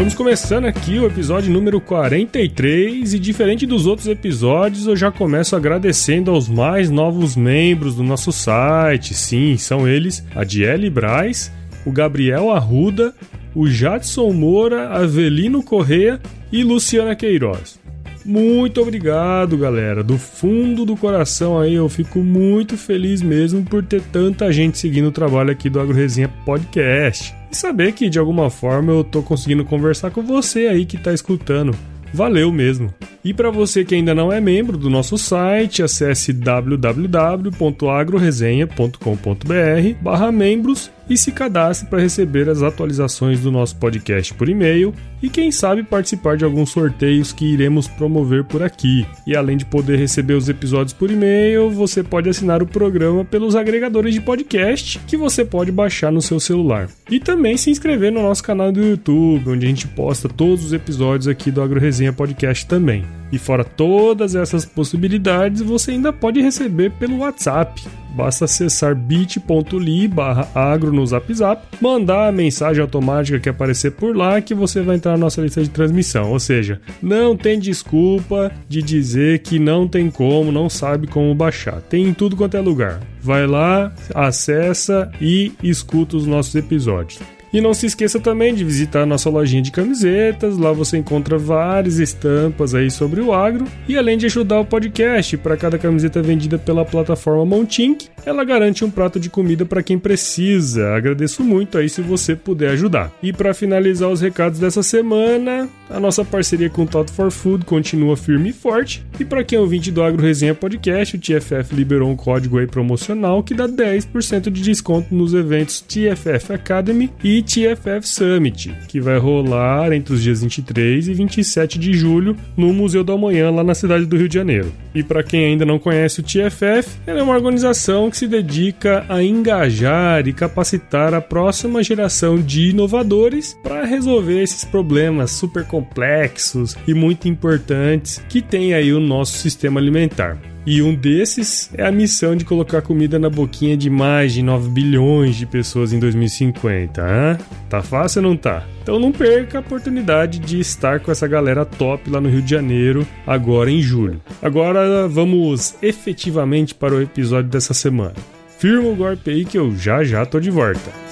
Estamos começando aqui o episódio número 43 e diferente dos outros episódios, eu já começo agradecendo aos mais novos membros do nosso site. Sim, são eles a Diele Braz, o Gabriel Arruda, o Jadson Moura, Avelino Correa e Luciana Queiroz. Muito obrigado, galera. Do fundo do coração aí, eu fico muito feliz mesmo por ter tanta gente seguindo o trabalho aqui do AgroResenha Podcast e saber que de alguma forma eu tô conseguindo conversar com você aí que tá escutando. Valeu mesmo. E para você que ainda não é membro do nosso site, acesse www.agroresenha.com.br/membros e se cadastre para receber as atualizações do nosso podcast por e-mail e quem sabe participar de alguns sorteios que iremos promover por aqui. E além de poder receber os episódios por e-mail, você pode assinar o programa pelos agregadores de podcast que você pode baixar no seu celular. E também se inscrever no nosso canal do YouTube, onde a gente posta todos os episódios aqui do Agro Resenha Podcast também. E fora todas essas possibilidades, você ainda pode receber pelo WhatsApp. Basta acessar bit.ly barra agro no Zap Zap, mandar a mensagem automática que aparecer por lá que você vai entrar na nossa lista de transmissão. Ou seja, não tem desculpa de dizer que não tem como, não sabe como baixar. Tem em tudo quanto é lugar. Vai lá, acessa e escuta os nossos episódios. E não se esqueça também de visitar nossa lojinha de camisetas, lá você encontra várias estampas aí sobre o agro. E além de ajudar o podcast, para cada camiseta vendida pela plataforma Montink, ela garante um prato de comida para quem precisa. Agradeço muito aí se você puder ajudar. E para finalizar os recados dessa semana, a nossa parceria com o Toto for Food continua firme e forte. E para quem é ouvinte do Agro Resenha Podcast, o TFF liberou um código aí promocional que dá 10% de desconto nos eventos TFF Academy e TFF Summit, que vai rolar entre os dias 23 e 27 de julho no Museu da Manhã, lá na cidade do Rio de Janeiro. E para quem ainda não conhece o TFF, ela é uma organização que se dedica a engajar e capacitar a próxima geração de inovadores para resolver esses problemas super complexos e muito importantes que tem aí o nosso sistema alimentar. E um desses é a missão de colocar comida na boquinha de mais de 9 bilhões de pessoas em 2050. Hein? Tá fácil ou não tá? Então não perca a oportunidade de estar com essa galera top lá no Rio de Janeiro, agora em julho. Agora vamos efetivamente para o episódio dessa semana. Firma o golpe aí que eu já já tô de volta.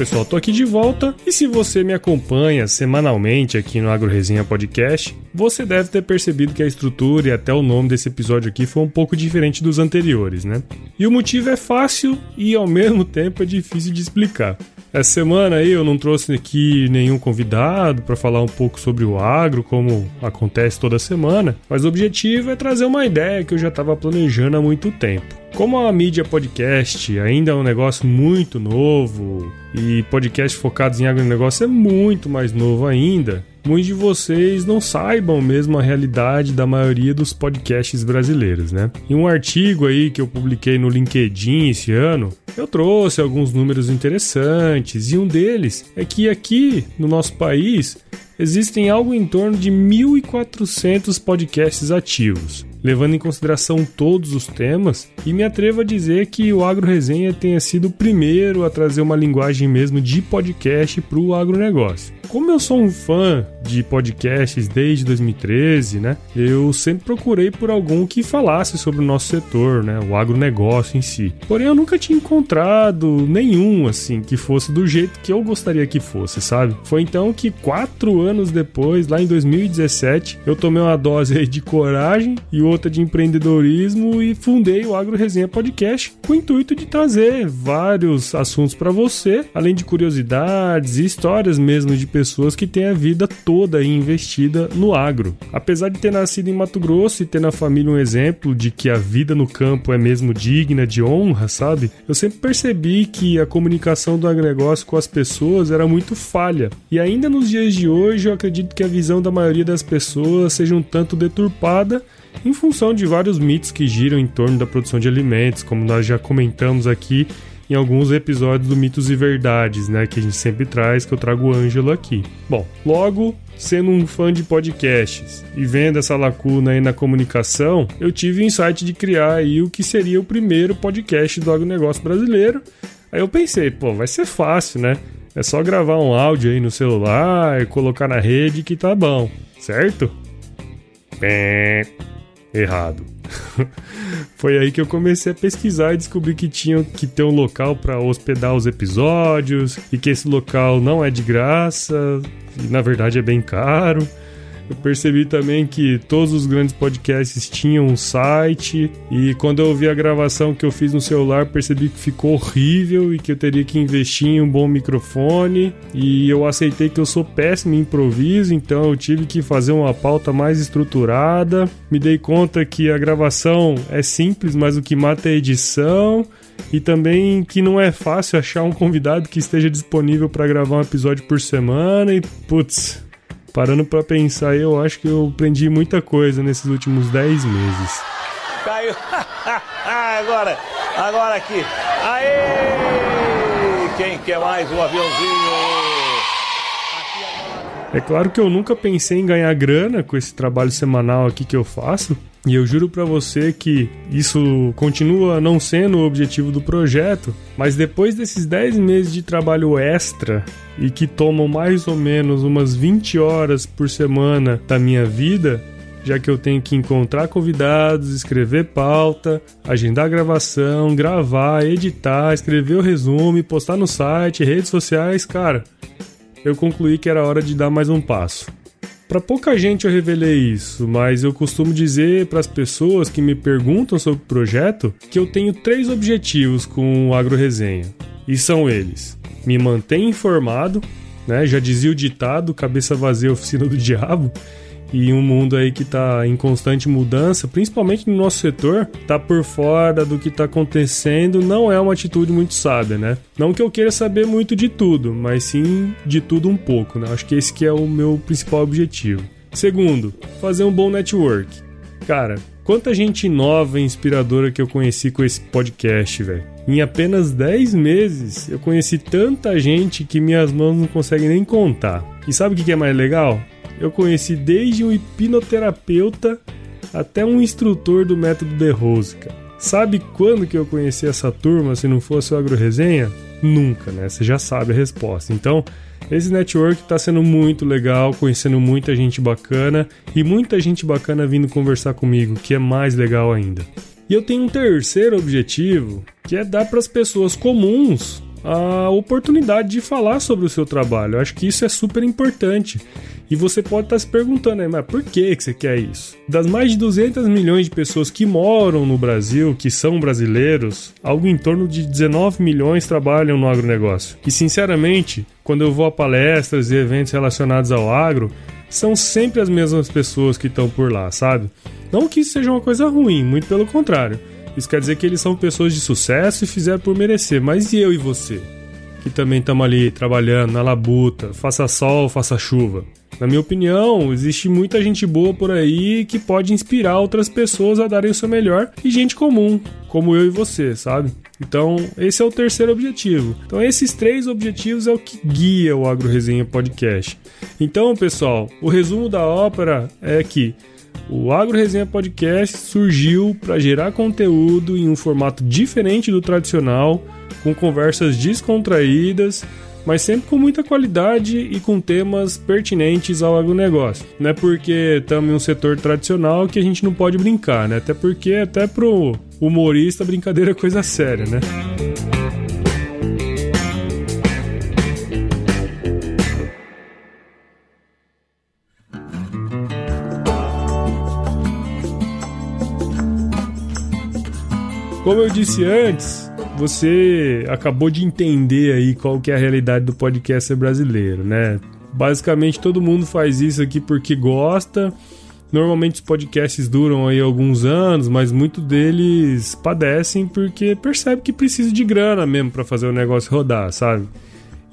Pessoal, tô aqui de volta e se você me acompanha semanalmente aqui no Agro Resenha Podcast, você deve ter percebido que a estrutura e até o nome desse episódio aqui foi um pouco diferente dos anteriores, né? E o motivo é fácil e ao mesmo tempo é difícil de explicar. Essa semana aí eu não trouxe aqui nenhum convidado para falar um pouco sobre o agro, como acontece toda semana, mas o objetivo é trazer uma ideia que eu já estava planejando há muito tempo. Como a mídia podcast ainda é um negócio muito novo e podcast focados em agronegócio é muito mais novo ainda, muitos de vocês não saibam mesmo a realidade da maioria dos podcasts brasileiros, né? Em um artigo aí que eu publiquei no LinkedIn esse ano, eu trouxe alguns números interessantes e um deles é que aqui no nosso país existem algo em torno de 1.400 podcasts ativos levando em consideração todos os temas, e me atrevo a dizer que o Agro Resenha tenha sido o primeiro a trazer uma linguagem mesmo de podcast para o agronegócio. Como eu sou um fã de podcasts desde 2013, né? Eu sempre procurei por algum que falasse sobre o nosso setor, né? O agronegócio em si. Porém, eu nunca tinha encontrado nenhum, assim, que fosse do jeito que eu gostaria que fosse, sabe? Foi então que quatro anos depois, lá em 2017, eu tomei uma dose aí de coragem e outra de empreendedorismo e fundei o Agro Resenha Podcast com o intuito de trazer vários assuntos para você, além de curiosidades e histórias mesmo de pessoas que têm a vida toda investida no agro. Apesar de ter nascido em Mato Grosso e ter na família um exemplo de que a vida no campo é mesmo digna de honra, sabe? Eu sempre percebi que a comunicação do agronegócio com as pessoas era muito falha. E ainda nos dias de hoje, eu acredito que a visão da maioria das pessoas seja um tanto deturpada em função de vários mitos que giram em torno da produção de alimentos, como nós já comentamos aqui em alguns episódios do Mitos e Verdades, né, que a gente sempre traz, que eu trago o Ângelo aqui. Bom, logo, sendo um fã de podcasts e vendo essa lacuna aí na comunicação, eu tive o insight de criar aí o que seria o primeiro podcast do agronegócio brasileiro. Aí eu pensei, pô, vai ser fácil, né? É só gravar um áudio aí no celular, colocar na rede que tá bom, certo? Pé. Errado. Foi aí que eu comecei a pesquisar e descobri que tinha que ter um local para hospedar os episódios e que esse local não é de graça e na verdade é bem caro. Eu percebi também que todos os grandes podcasts tinham um site e quando eu ouvi a gravação que eu fiz no celular, percebi que ficou horrível e que eu teria que investir em um bom microfone e eu aceitei que eu sou péssimo em improviso, então eu tive que fazer uma pauta mais estruturada. Me dei conta que a gravação é simples, mas o que mata é a edição e também que não é fácil achar um convidado que esteja disponível para gravar um episódio por semana e putz, Parando para pensar, eu acho que eu aprendi muita coisa nesses últimos 10 meses. Caiu. agora, agora aqui. Aê! Quem quer mais um aviãozinho? É claro que eu nunca pensei em ganhar grana com esse trabalho semanal aqui que eu faço, e eu juro para você que isso continua não sendo o objetivo do projeto, mas depois desses 10 meses de trabalho extra e que tomam mais ou menos umas 20 horas por semana da minha vida, já que eu tenho que encontrar convidados, escrever pauta, agendar gravação, gravar, editar, escrever o resumo, postar no site, redes sociais, cara, eu concluí que era hora de dar mais um passo. Para pouca gente eu revelei isso, mas eu costumo dizer para as pessoas que me perguntam sobre o projeto que eu tenho três objetivos com o Agro Resenha. E são eles: me manter informado, né? Já dizia o ditado, cabeça vazia oficina do diabo e um mundo aí que está em constante mudança, principalmente no nosso setor, tá por fora do que está acontecendo, não é uma atitude muito sábia, né? Não que eu queira saber muito de tudo, mas sim de tudo um pouco, né? Acho que esse que é o meu principal objetivo. Segundo, fazer um bom network. Cara, quanta gente nova e inspiradora que eu conheci com esse podcast, velho. Em apenas 10 meses, eu conheci tanta gente que minhas mãos não conseguem nem contar. E sabe o que é mais legal? Eu conheci desde um hipnoterapeuta até um instrutor do método De Rose, cara. Sabe quando que eu conheci essa turma se não fosse o Agro Resenha? Nunca, né? Você já sabe a resposta. Então, esse network está sendo muito legal, conhecendo muita gente bacana e muita gente bacana vindo conversar comigo, que é mais legal ainda. E eu tenho um terceiro objetivo, que é dar para as pessoas comuns a oportunidade de falar sobre o seu trabalho. Eu acho que isso é super importante. E você pode estar se perguntando, mas por que você quer isso? Das mais de 200 milhões de pessoas que moram no Brasil, que são brasileiros, algo em torno de 19 milhões trabalham no agronegócio. E sinceramente, quando eu vou a palestras e eventos relacionados ao agro, são sempre as mesmas pessoas que estão por lá, sabe? Não que isso seja uma coisa ruim, muito pelo contrário. Isso quer dizer que eles são pessoas de sucesso e fizeram por merecer. Mas e eu e você? Que também estamos ali trabalhando na labuta, faça sol, faça chuva. Na minha opinião, existe muita gente boa por aí que pode inspirar outras pessoas a darem o seu melhor e gente comum, como eu e você, sabe? Então, esse é o terceiro objetivo. Então, esses três objetivos é o que guia o Agro Resenha Podcast. Então, pessoal, o resumo da ópera é que o Agro Resenha Podcast surgiu para gerar conteúdo em um formato diferente do tradicional, com conversas descontraídas mas sempre com muita qualidade e com temas pertinentes ao agronegócio. Não é porque estamos em um setor tradicional que a gente não pode brincar, né? Até porque até pro humorista brincadeira é coisa séria, né? Como eu disse antes, você acabou de entender aí qual que é a realidade do podcaster brasileiro, né? Basicamente todo mundo faz isso aqui porque gosta. Normalmente os podcasts duram aí alguns anos, mas muitos deles padecem porque percebe que precisa de grana mesmo para fazer o negócio rodar, sabe?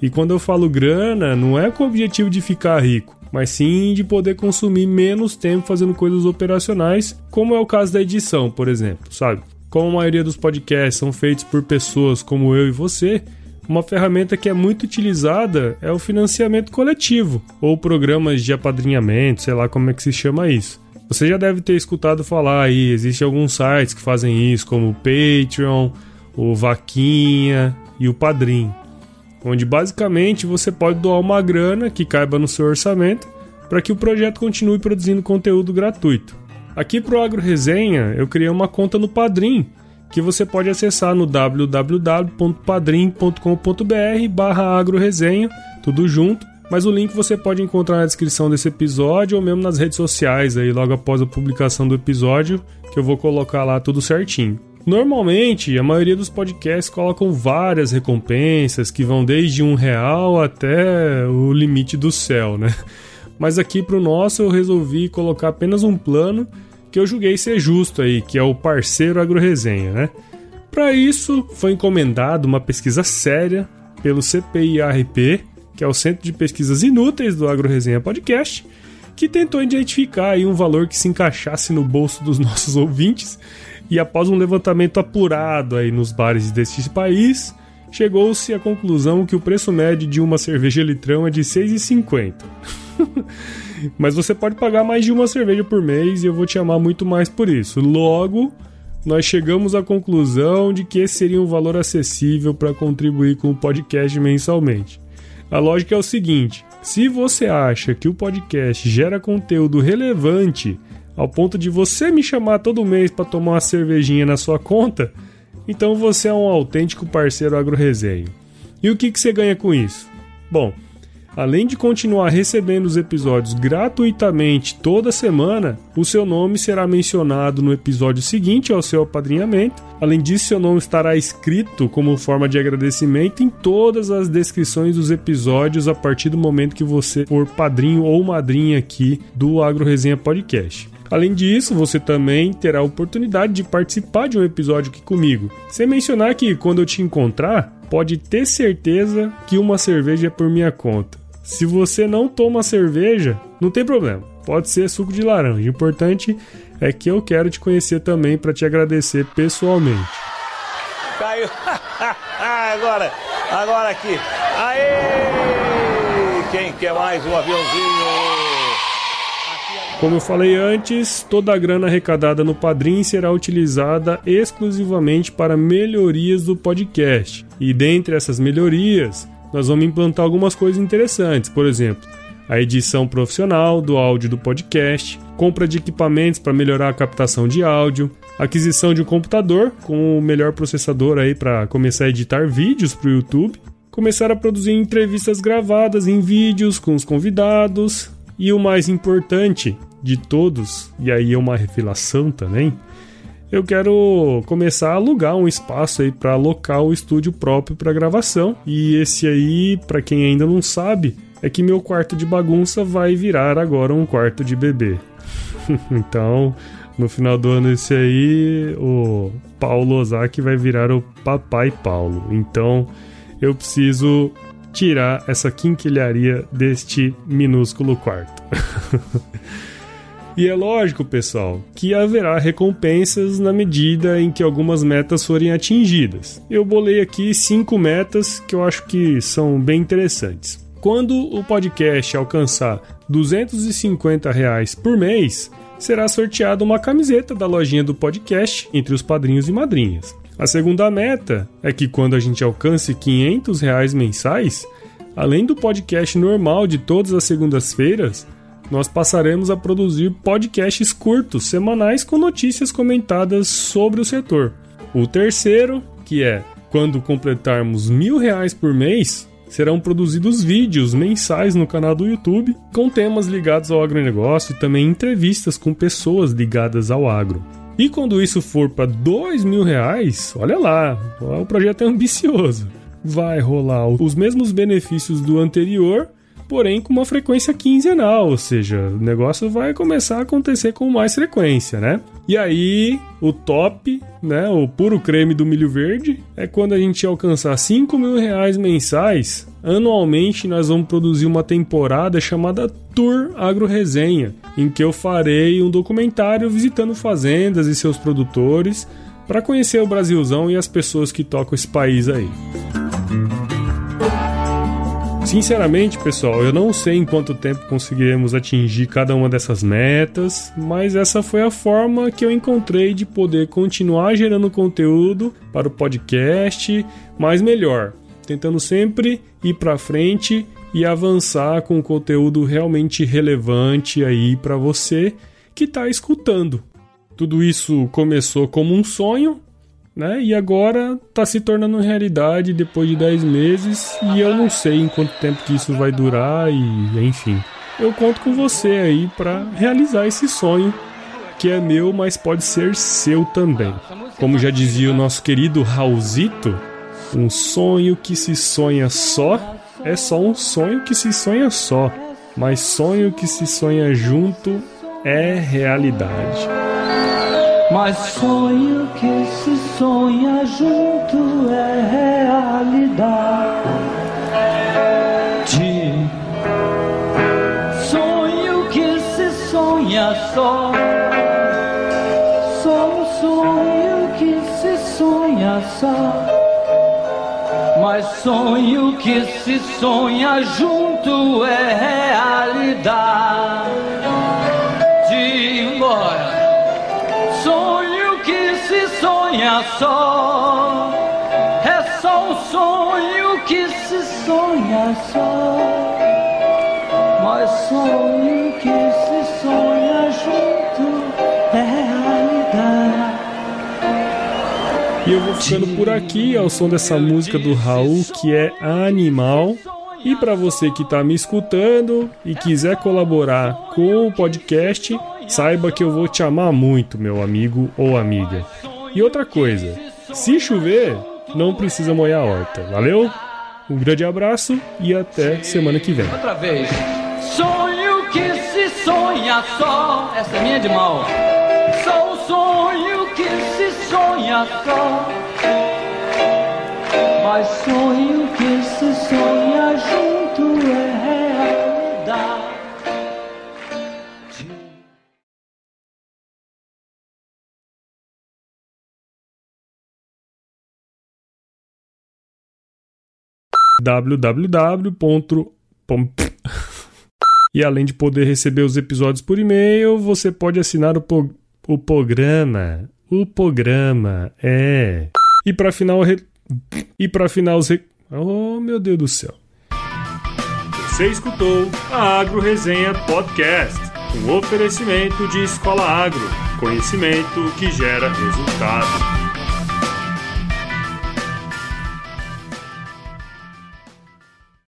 E quando eu falo grana, não é com o objetivo de ficar rico, mas sim de poder consumir menos tempo fazendo coisas operacionais, como é o caso da edição, por exemplo, sabe? Como a maioria dos podcasts são feitos por pessoas como eu e você, uma ferramenta que é muito utilizada é o financiamento coletivo, ou programas de apadrinhamento, sei lá como é que se chama isso. Você já deve ter escutado falar aí, existem alguns sites que fazem isso, como o Patreon, o Vaquinha e o Padrim, onde basicamente você pode doar uma grana que caiba no seu orçamento para que o projeto continue produzindo conteúdo gratuito. Aqui pro Agro Resenha, eu criei uma conta no Padrim, que você pode acessar no www.padrim.com.br barra agroresenha, tudo junto, mas o link você pode encontrar na descrição desse episódio ou mesmo nas redes sociais aí logo após a publicação do episódio, que eu vou colocar lá tudo certinho. Normalmente, a maioria dos podcasts colocam várias recompensas que vão desde um real até o limite do céu, né? Mas aqui para o nosso eu resolvi colocar apenas um plano que eu julguei ser justo aí, que é o parceiro AgroResenha, né? Para isso, foi encomendado uma pesquisa séria pelo CPIRP, que é o Centro de Pesquisas Inúteis do AgroResenha Podcast, que tentou identificar aí um valor que se encaixasse no bolso dos nossos ouvintes, e após um levantamento apurado aí nos bares deste país, chegou-se à conclusão que o preço médio de uma cerveja litrão é de R$ 6,50. Mas você pode pagar mais de uma cerveja por mês e eu vou te amar muito mais por isso. Logo, nós chegamos à conclusão de que esse seria um valor acessível para contribuir com o podcast mensalmente. A lógica é o seguinte: se você acha que o podcast gera conteúdo relevante ao ponto de você me chamar todo mês para tomar uma cervejinha na sua conta, então você é um autêntico parceiro agro-resenho. E o que, que você ganha com isso? Bom, Além de continuar recebendo os episódios gratuitamente toda semana, o seu nome será mencionado no episódio seguinte ao seu apadrinhamento. Além disso, seu nome estará escrito como forma de agradecimento em todas as descrições dos episódios a partir do momento que você for padrinho ou madrinha aqui do Agro Resenha Podcast. Além disso, você também terá a oportunidade de participar de um episódio aqui comigo. Sem mencionar que quando eu te encontrar, pode ter certeza que uma cerveja é por minha conta. Se você não toma cerveja, não tem problema. Pode ser suco de laranja. O importante é que eu quero te conhecer também para te agradecer pessoalmente. Caiu. agora, agora aqui. Aê! Quem quer mais um aviãozinho? Como eu falei antes, toda a grana arrecadada no Padrim será utilizada exclusivamente para melhorias do podcast. E dentre essas melhorias, nós vamos implantar algumas coisas interessantes, por exemplo, a edição profissional do áudio do podcast, compra de equipamentos para melhorar a captação de áudio, aquisição de um computador com o melhor processador aí para começar a editar vídeos para o YouTube, começar a produzir entrevistas gravadas em vídeos com os convidados e o mais importante de todos, e aí é uma revelação também, eu quero começar a alugar um espaço aí para alocar o estúdio próprio para gravação. E esse aí, para quem ainda não sabe, é que meu quarto de bagunça vai virar agora um quarto de bebê. então, no final do ano esse aí, o Paulo Ozaki vai virar o Papai Paulo. Então, eu preciso tirar essa quinquilharia deste minúsculo quarto. E é lógico, pessoal, que haverá recompensas na medida em que algumas metas forem atingidas. Eu bolei aqui cinco metas que eu acho que são bem interessantes. Quando o podcast alcançar 250 reais por mês, será sorteada uma camiseta da lojinha do podcast entre os padrinhos e madrinhas. A segunda meta é que quando a gente alcance 500 reais mensais, além do podcast normal de todas as segundas-feiras, nós passaremos a produzir podcasts curtos, semanais, com notícias comentadas sobre o setor. O terceiro, que é quando completarmos mil reais por mês, serão produzidos vídeos mensais no canal do YouTube com temas ligados ao agronegócio e também entrevistas com pessoas ligadas ao agro. E quando isso for para dois mil reais, olha lá, o projeto é ambicioso. Vai rolar os mesmos benefícios do anterior, porém com uma frequência quinzenal, ou seja, o negócio vai começar a acontecer com mais frequência, né? E aí, o top, né, o puro creme do milho verde, é quando a gente alcançar 5 mil reais mensais, anualmente nós vamos produzir uma temporada chamada Tour Agro Resenha, em que eu farei um documentário visitando fazendas e seus produtores para conhecer o Brasilzão e as pessoas que tocam esse país aí. Sinceramente, pessoal, eu não sei em quanto tempo conseguiremos atingir cada uma dessas metas, mas essa foi a forma que eu encontrei de poder continuar gerando conteúdo para o podcast, mas melhor, tentando sempre ir para frente e avançar com conteúdo realmente relevante aí para você que está escutando. Tudo isso começou como um sonho, né? E agora está se tornando realidade depois de 10 meses e eu não sei em quanto tempo que isso vai durar e enfim. Eu conto com você aí para realizar esse sonho que é meu, mas pode ser seu também. Como já dizia o nosso querido Raulzito, um sonho que se sonha só é só um sonho que se sonha só, mas sonho que se sonha junto é realidade. Mas sonho que se sonha junto é realidade. Sonho que se sonha só. Só um sonho que se sonha só. Mas sonho que se sonha junto é realidade. Embora sonha só. É só um sonho que se sonha só. Mas sonho que se sonha junto é realidade. E eu vou ficando por aqui ao som dessa música do Raul que é Animal. E para você que está me escutando e quiser colaborar com o podcast, saiba que eu vou te amar muito, meu amigo ou amiga. E outra coisa, se chover, não precisa molhar a horta. Valeu? Um grande abraço e até semana que vem. Outra vez. Sonho que se sonha só. Essa é minha de mal. Só um sonho que se sonha só. Mas sonho que se sonha junto é www. e além de poder receber os episódios por e-mail, você pode assinar o, po o programa. O programa é. E para final re... e para final os. Oh, meu Deus do céu. Você escutou a Agro Resenha Podcast, um oferecimento de Escola Agro, conhecimento que gera resultado.